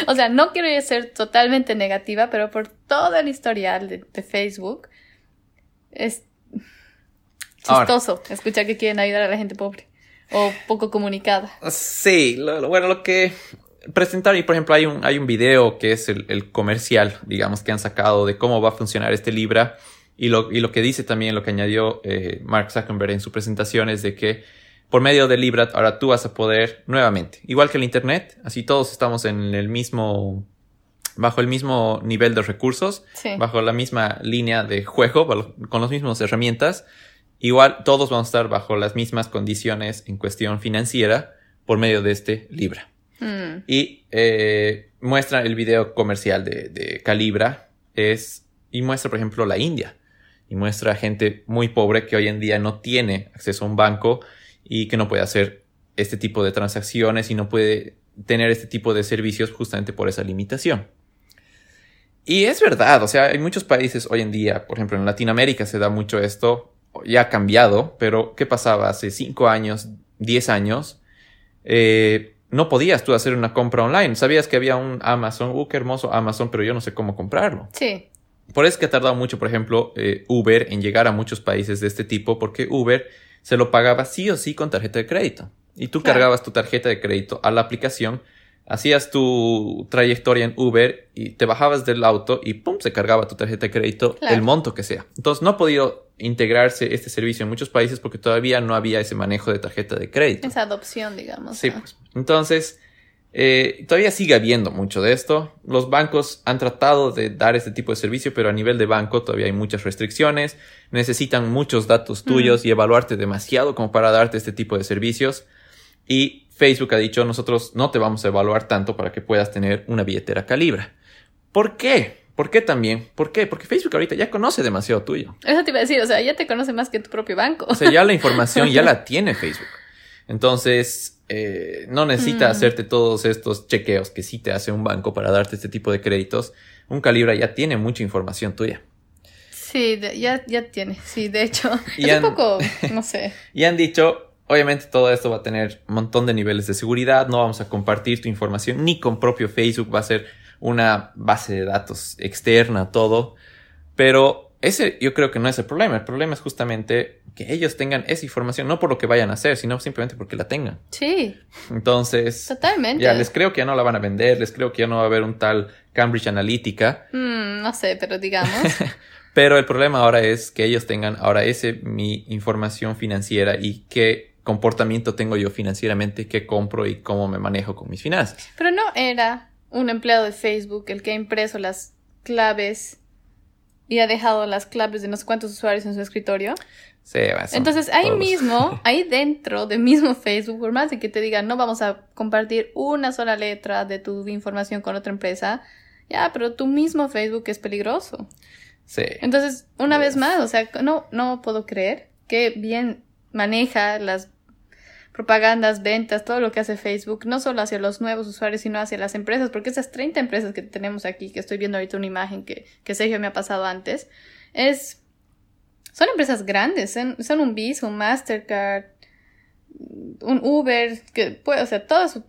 o sea, no quiero ser totalmente negativa, pero por todo el historial de, de Facebook, es Ahora. chistoso escuchar que quieren ayudar a la gente pobre o poco comunicada. Sí, lo- lo- bueno, lo que presentaron, y por ejemplo, hay un, hay un video que es el, el comercial, digamos, que han sacado de cómo va a funcionar este Libra. Y lo, y lo que dice también, lo que añadió eh, Mark Zuckerberg en su presentación es de que por medio de Libra ahora tú vas a poder nuevamente, igual que el Internet, así todos estamos en el mismo, bajo el mismo nivel de recursos, Sí. bajo la misma línea de juego, con las mismas herramientas, igual todos vamos a estar bajo las mismas condiciones en cuestión financiera por medio de este Libra. Mm, Y eh, muestra el video comercial de, de Calibra es, y muestra, por ejemplo, la India. Y muestra gente muy pobre que hoy en día no tiene acceso a un banco y que no puede hacer este tipo de transacciones y no puede tener este tipo de servicios justamente por esa limitación. Y es verdad, o sea, hay muchos países hoy en día, por ejemplo, en Latinoamérica se da mucho esto, ya ha cambiado, pero ¿qué pasaba hace 5 años, 10 años? Eh, no podías tú hacer una compra online. Sabías que había un Amazon, uh, qué hermoso Amazon, pero yo no sé cómo comprarlo. sí, Por eso es que ha tardado mucho, por ejemplo, eh, Uber en llegar a muchos países de este tipo, porque Uber se lo pagaba sí o sí con tarjeta de crédito. Y tú Claro. cargabas tu tarjeta de crédito a la aplicación, hacías tu trayectoria en Uber y te bajabas del auto y pum, se cargaba tu tarjeta de crédito Claro. el monto que sea. Entonces no ha podido integrarse este servicio en muchos países porque todavía no había ese manejo de tarjeta de crédito. Esa adopción, digamos. Sí, pues. Entonces, eh, todavía sigue habiendo mucho de esto. Los bancos han tratado de dar este tipo de servicio, pero a nivel de banco todavía hay muchas restricciones. Necesitan muchos datos tuyos y evaluarte demasiado como para darte este tipo de servicios. Y Facebook ha dicho, nosotros no te vamos a evaluar tanto para que puedas tener una billetera calibra. ¿Por qué? ¿Por qué también? ¿Por qué? Porque Facebook ahorita ya conoce demasiado tuyo. Eso te iba a decir, o sea, ya te conoce más que tu propio banco. O sea, ya la información ya la tiene Facebook. Entonces, eh, no necesita Mm. hacerte todos estos chequeos que sí te hace un banco para darte este tipo de créditos. Un Calibra ya tiene mucha información tuya. Sí, de- ya, ya tiene. Sí, de hecho. Y es han- un poco, no sé. Y han dicho, obviamente todo esto va a tener un montón de niveles de seguridad, no vamos a compartir tu información ni con propio Facebook, va a ser una base de datos externa, todo. Pero ese yo creo que no es el problema, el problema es justamente que ellos tengan esa información, no por lo que vayan a hacer, sino simplemente porque la tengan. Sí, Entonces, totalmente. ya les creo que ya no la van a vender, les creo que ya no va a haber un tal Cambridge Analytica, Mm, no sé, pero digamos. pero el problema ahora es que ellos tengan ahora ese mi información financiera y qué comportamiento tengo yo financieramente, qué compro y cómo me manejo con mis finanzas. pero no era un empleado de Facebook el que ha impreso las claves y ha dejado las claves de no sé cuántos usuarios en su escritorio. Sí, Entonces ahí todos. mismo, ahí dentro de mismo Facebook, por más de que te digan no vamos a compartir una sola letra de tu información con otra empresa, ya, pero tu mismo Facebook es peligroso. Sí. Entonces, una Yes. vez más, o sea, no, no puedo creer que bien maneja las propagandas, ventas, todo lo que hace Facebook, no solo hacia los nuevos usuarios, sino hacia las empresas, porque esas 30 empresas que tenemos aquí, que estoy viendo ahorita una imagen que, que Sergio me ha pasado antes, es, son empresas grandes, son, un Visa, un Mastercard, un Uber, que puede, o sea, toda su,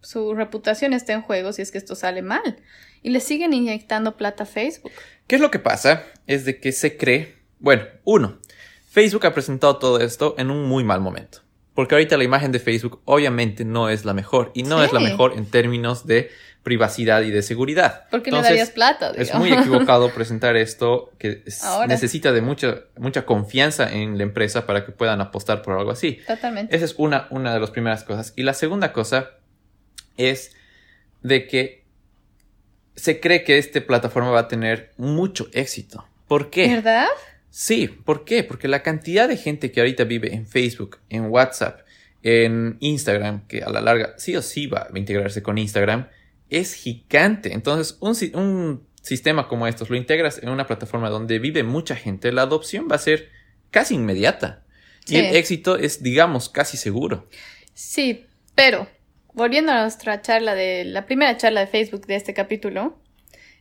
su reputación está en juego si es que esto sale mal. Y le siguen inyectando plata a Facebook. ¿Qué es lo que pasa? Es de que se cree, bueno, uno, Facebook ha presentado todo esto en un muy mal momento. Porque ahorita la imagen de Facebook obviamente no es la mejor y no Sí. es la mejor en términos de privacidad y de seguridad. ¿Por qué le Entonces, darías plata? Es muy equivocado presentar esto que Ahora. necesita de mucha, mucha confianza en la empresa para que puedan apostar por algo así. Totalmente. Esa es una, una de las primeras cosas. Y la segunda cosa es de que se cree que esta plataforma va a tener mucho éxito. ¿Por qué? ¿Verdad? Sí, ¿por qué? Porque la cantidad de gente que ahorita vive en Facebook, en WhatsApp, en Instagram, que a la larga sí o sí va a integrarse con Instagram, es gigante. Entonces, un, si- un sistema como estos lo integras en una plataforma donde vive mucha gente, la adopción va a ser casi inmediata. Sí. Y el éxito es, digamos, casi seguro. Sí, pero volviendo a nuestra charla de la primera charla de Facebook de este capítulo,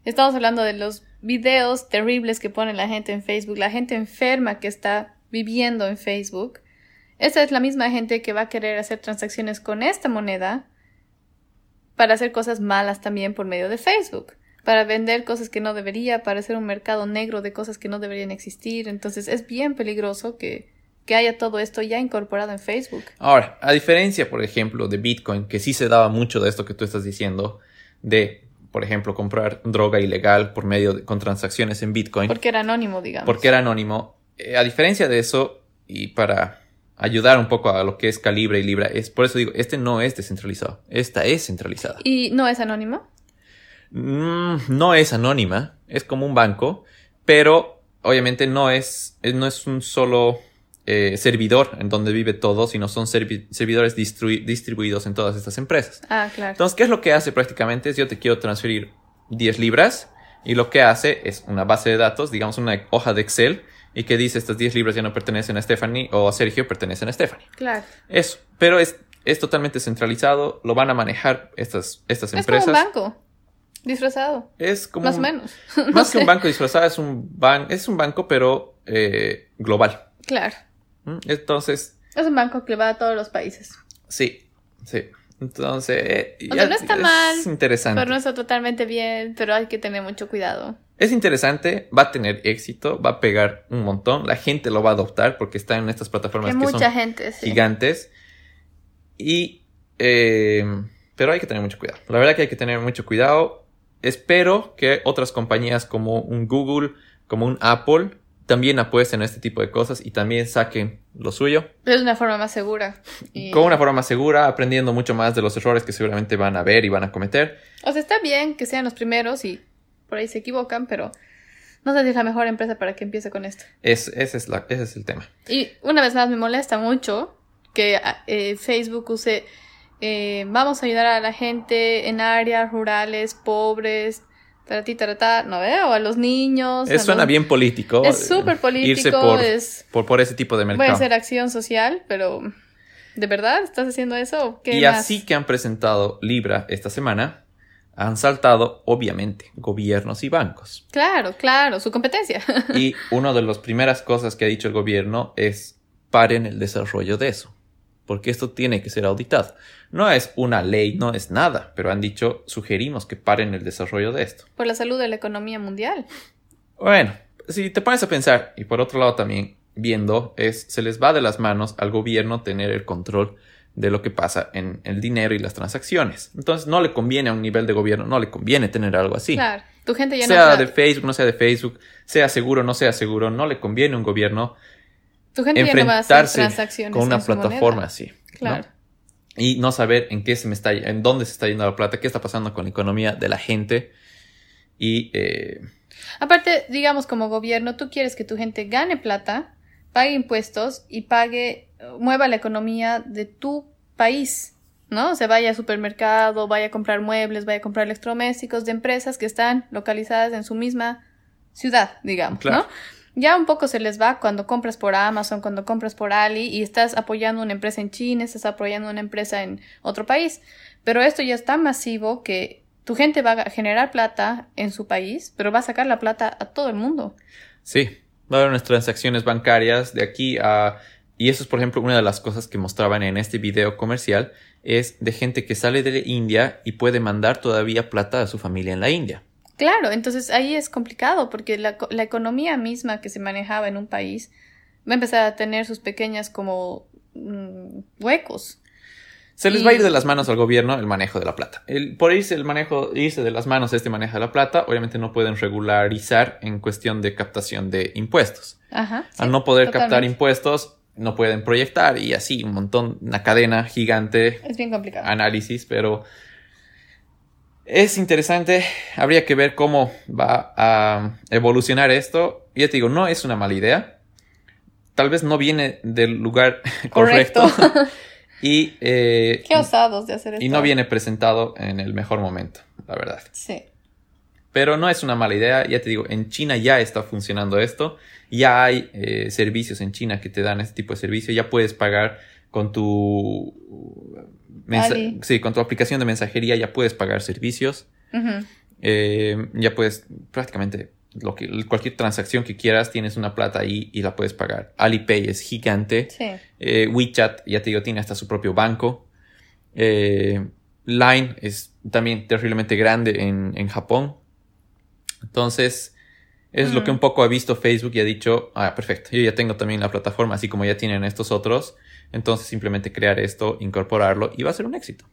estamos hablando de los videos terribles que pone la gente en Facebook, la gente enferma que está viviendo en Facebook. Esa es la misma gente que va a querer hacer transacciones con esta moneda para hacer cosas malas también por medio de Facebook, para vender cosas que no debería, para hacer un mercado negro de cosas que no deberían existir. Entonces es bien peligroso que, que haya todo esto ya incorporado en Facebook. Ahora, a diferencia, por ejemplo, de Bitcoin, que sí se daba mucho de esto que tú estás diciendo, de, por ejemplo, comprar droga ilegal por medio de, con transacciones en Bitcoin, Porque era anónimo, digamos. porque era anónimo. eh, a diferencia de eso, y para ayudar un poco a lo que es Calibre y Libra, es por eso digo, este no es descentralizado, esta es centralizada. ¿Y no es anónimo? Mm, no es anónima, es como un banco, pero obviamente no es, es- no es un solo eh, servidor en donde vive todo, sino son servi- servidores distribuidos en todas estas empresas. Ah, claro. Entonces, ¿qué es lo que hace prácticamente? Es yo te quiero transferir 10 libras y lo que hace es una base de datos, digamos una hoja de Excel, y que dice estas 10 libras ya no pertenecen a Stephanie o a Sergio, pertenecen a Stephanie. Claro. Eso, pero es, es totalmente centralizado, lo van a manejar estas, estas Es como empresas. un banco. Disfrazado. Es como Más o menos. Más No que sé. un banco disfrazado, es un, ban es un banco, pero eh, global. Claro. Entonces, Es un banco que va a todos los países. sí, sí. Entonces, eh, O sea, no está es mal, interesante. Pero no está totalmente bien, pero hay que tener mucho cuidado. Es interesante, va a tener éxito, va a pegar un montón, la gente lo va a adoptar porque está en estas plataformas Que que mucha son gente, sí. gigantes. Y, eh, pero hay que tener mucho cuidado. La verdad que hay que tener mucho cuidado. Espero que otras compañías como un Google, como un Apple, también apuesten a este tipo de cosas y también saquen lo suyo. Es una forma más segura. Y... Con una forma más segura, aprendiendo mucho más de los errores que seguramente van a ver y van a cometer. O sea, está bien que sean los primeros y por ahí se equivocan, pero no sé si es la mejor empresa para que empiece con esto. Es, ese, es la, ese es el tema. Y una vez más me molesta mucho que eh, Facebook use, eh, vamos a ayudar a la gente en áreas rurales, pobres, taratí, taratá, no veo, a los niños. Es, a suena los- bien político. Es súper político, Irse por, es- por, por ese tipo de mercado. hacer acción social, pero ¿de verdad estás haciendo eso? ¿O ¿Qué Y más? así que han presentado Libra esta semana, han saltado, obviamente, gobiernos y bancos. Claro, claro, su competencia. Y una de las primeras cosas que ha dicho el gobierno es paren el desarrollo de eso, porque esto tiene que ser auditado. No es una ley, no es nada, pero han dicho, sugerimos que paren el desarrollo de esto. Por la salud de la economía mundial. Bueno, si te pones a pensar, y por otro lado también viendo, es se les va de las manos al gobierno tener el control de lo que pasa en el dinero y las transacciones. Entonces no le conviene a un nivel de gobierno, no le conviene tener algo así. Claro, tu gente ya sea no de Facebook, no sea de Facebook, sea seguro, no sea seguro, no le conviene a un gobierno tu gente ya no va a hacer enfrentarse transacciones con una plataforma así. ¿no? Claro. Y no saber en qué se me está, en dónde se está yendo la plata, qué está pasando con la economía de la gente. Y eh, Aparte, digamos como gobierno, tú quieres que tu gente gane plata, pague impuestos y pague, mueva la economía de tu país, ¿no? O sea, vaya al supermercado, vaya a comprar muebles, vaya a comprar electrodomésticos de empresas que están localizadas en su misma ciudad, digamos, Claro. ¿no? Ya un poco se les va cuando compras por Amazon, cuando compras por Ali y estás apoyando una empresa en China, estás apoyando una empresa en otro país. Pero esto ya es tan masivo que tu gente va a generar plata en su país, pero va a sacar la plata a todo el mundo. sí, va a haber unas transacciones bancarias de aquí a... Y eso es, por ejemplo, una de las cosas que mostraban en este video comercial, es de gente que sale de India y puede mandar todavía plata a su familia en la India. Claro, entonces ahí es complicado porque la, la economía misma que se manejaba en un país va a empezar a tener sus pequeñas como mm, huecos. Se les va a ir de las manos al gobierno el manejo de la plata. El, por irse el manejo, irse de las manos este manejo de la plata, obviamente no pueden regularizar en cuestión de captación de impuestos. Ajá. sí, Al no poder captar impuestos, no pueden proyectar y así un montón, una cadena gigante, Es bien complicado. análisis, pero es interesante. Habría que ver cómo va a evolucionar esto. Ya te digo, no es una mala idea. Tal vez no viene del lugar correcto. Correcto. y, eh, Qué osados de hacer esto. y no viene presentado en el mejor momento, la verdad. Sí. Pero no es una mala idea, ya te digo, en China ya está funcionando esto, ya hay eh, servicios en China que te dan este tipo de servicio, ya puedes pagar con tu. Sí, con tu aplicación de mensajería ya puedes pagar servicios, eh, ya puedes prácticamente lo que cualquier transacción que quieras tienes una plata ahí y la puedes pagar. Alipay es gigante, Sí. eh, WeChat, ya te digo, tiene hasta su propio banco. Eh, Line es también terriblemente grande en, en Japón. Entonces, es lo que un poco ha visto Facebook y ha dicho, ah, perfecto, yo ya tengo también la plataforma, así como ya tienen estos otros. Entonces, simplemente crear esto, incorporarlo y va a ser un éxito.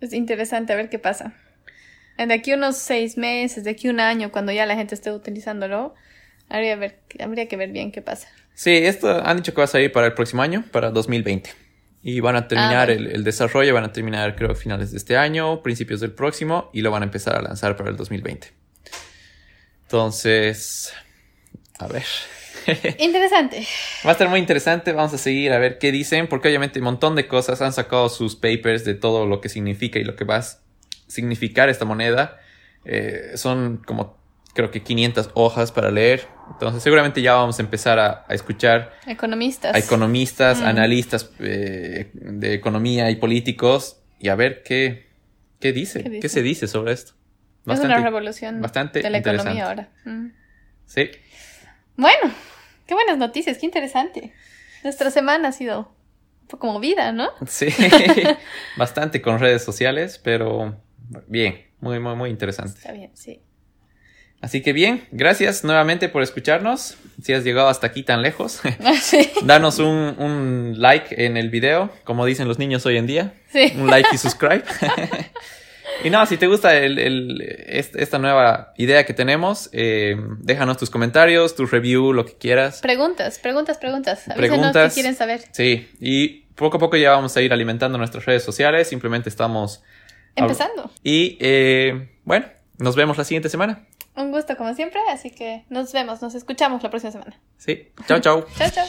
Es interesante a ver qué pasa. De aquí unos seis meses, de aquí un año, cuando ya la gente esté utilizándolo, habría, ver, habría que ver bien qué pasa. Sí, esto han dicho que va a salir para el próximo año, para 2020. Y van a terminar bueno. el, el desarrollo, van a terminar creo a finales de este año, principios del próximo, y lo van a empezar a lanzar para el 2020. Entonces, a ver. Interesante. Va a estar muy interesante, vamos a seguir a ver qué dicen, porque obviamente un montón de cosas han sacado sus papers de todo lo que significa y lo que va a significar esta moneda. Eh, son como creo que 500 hojas para leer. Entonces seguramente ya vamos a empezar a, a escuchar Economistas. a economistas, Mm. analistas eh, de economía y políticos y a ver qué, qué dice, ¿Qué se dice sobre esto. es una revolución bastante de la economía ahora. Mm. Sí, Bueno, qué buenas noticias, qué interesante. Nuestra semana ha sido un poco movida, ¿no? sí, bastante con redes sociales, pero bien, muy, muy, muy interesante. Está bien, sí. Así que bien, gracias nuevamente por escucharnos. Si has llegado hasta aquí tan lejos, sí. danos un, un like en el video, como dicen los niños hoy en día. Sí. Un like y subscribe. Y nada, si te gusta el, el- est- esta nueva idea que tenemos, eh, déjanos tus comentarios, tu review, lo que quieras. Preguntas, preguntas, preguntas. Avísenos qué quieren saber. Sí, y poco a poco ya vamos a ir alimentando nuestras redes sociales. Simplemente estamos. Empezando. Y eh, bueno, nos vemos la siguiente semana. Un gusto como siempre, así que nos vemos, nos escuchamos la próxima semana. Sí, chao, chao. Chao, chao.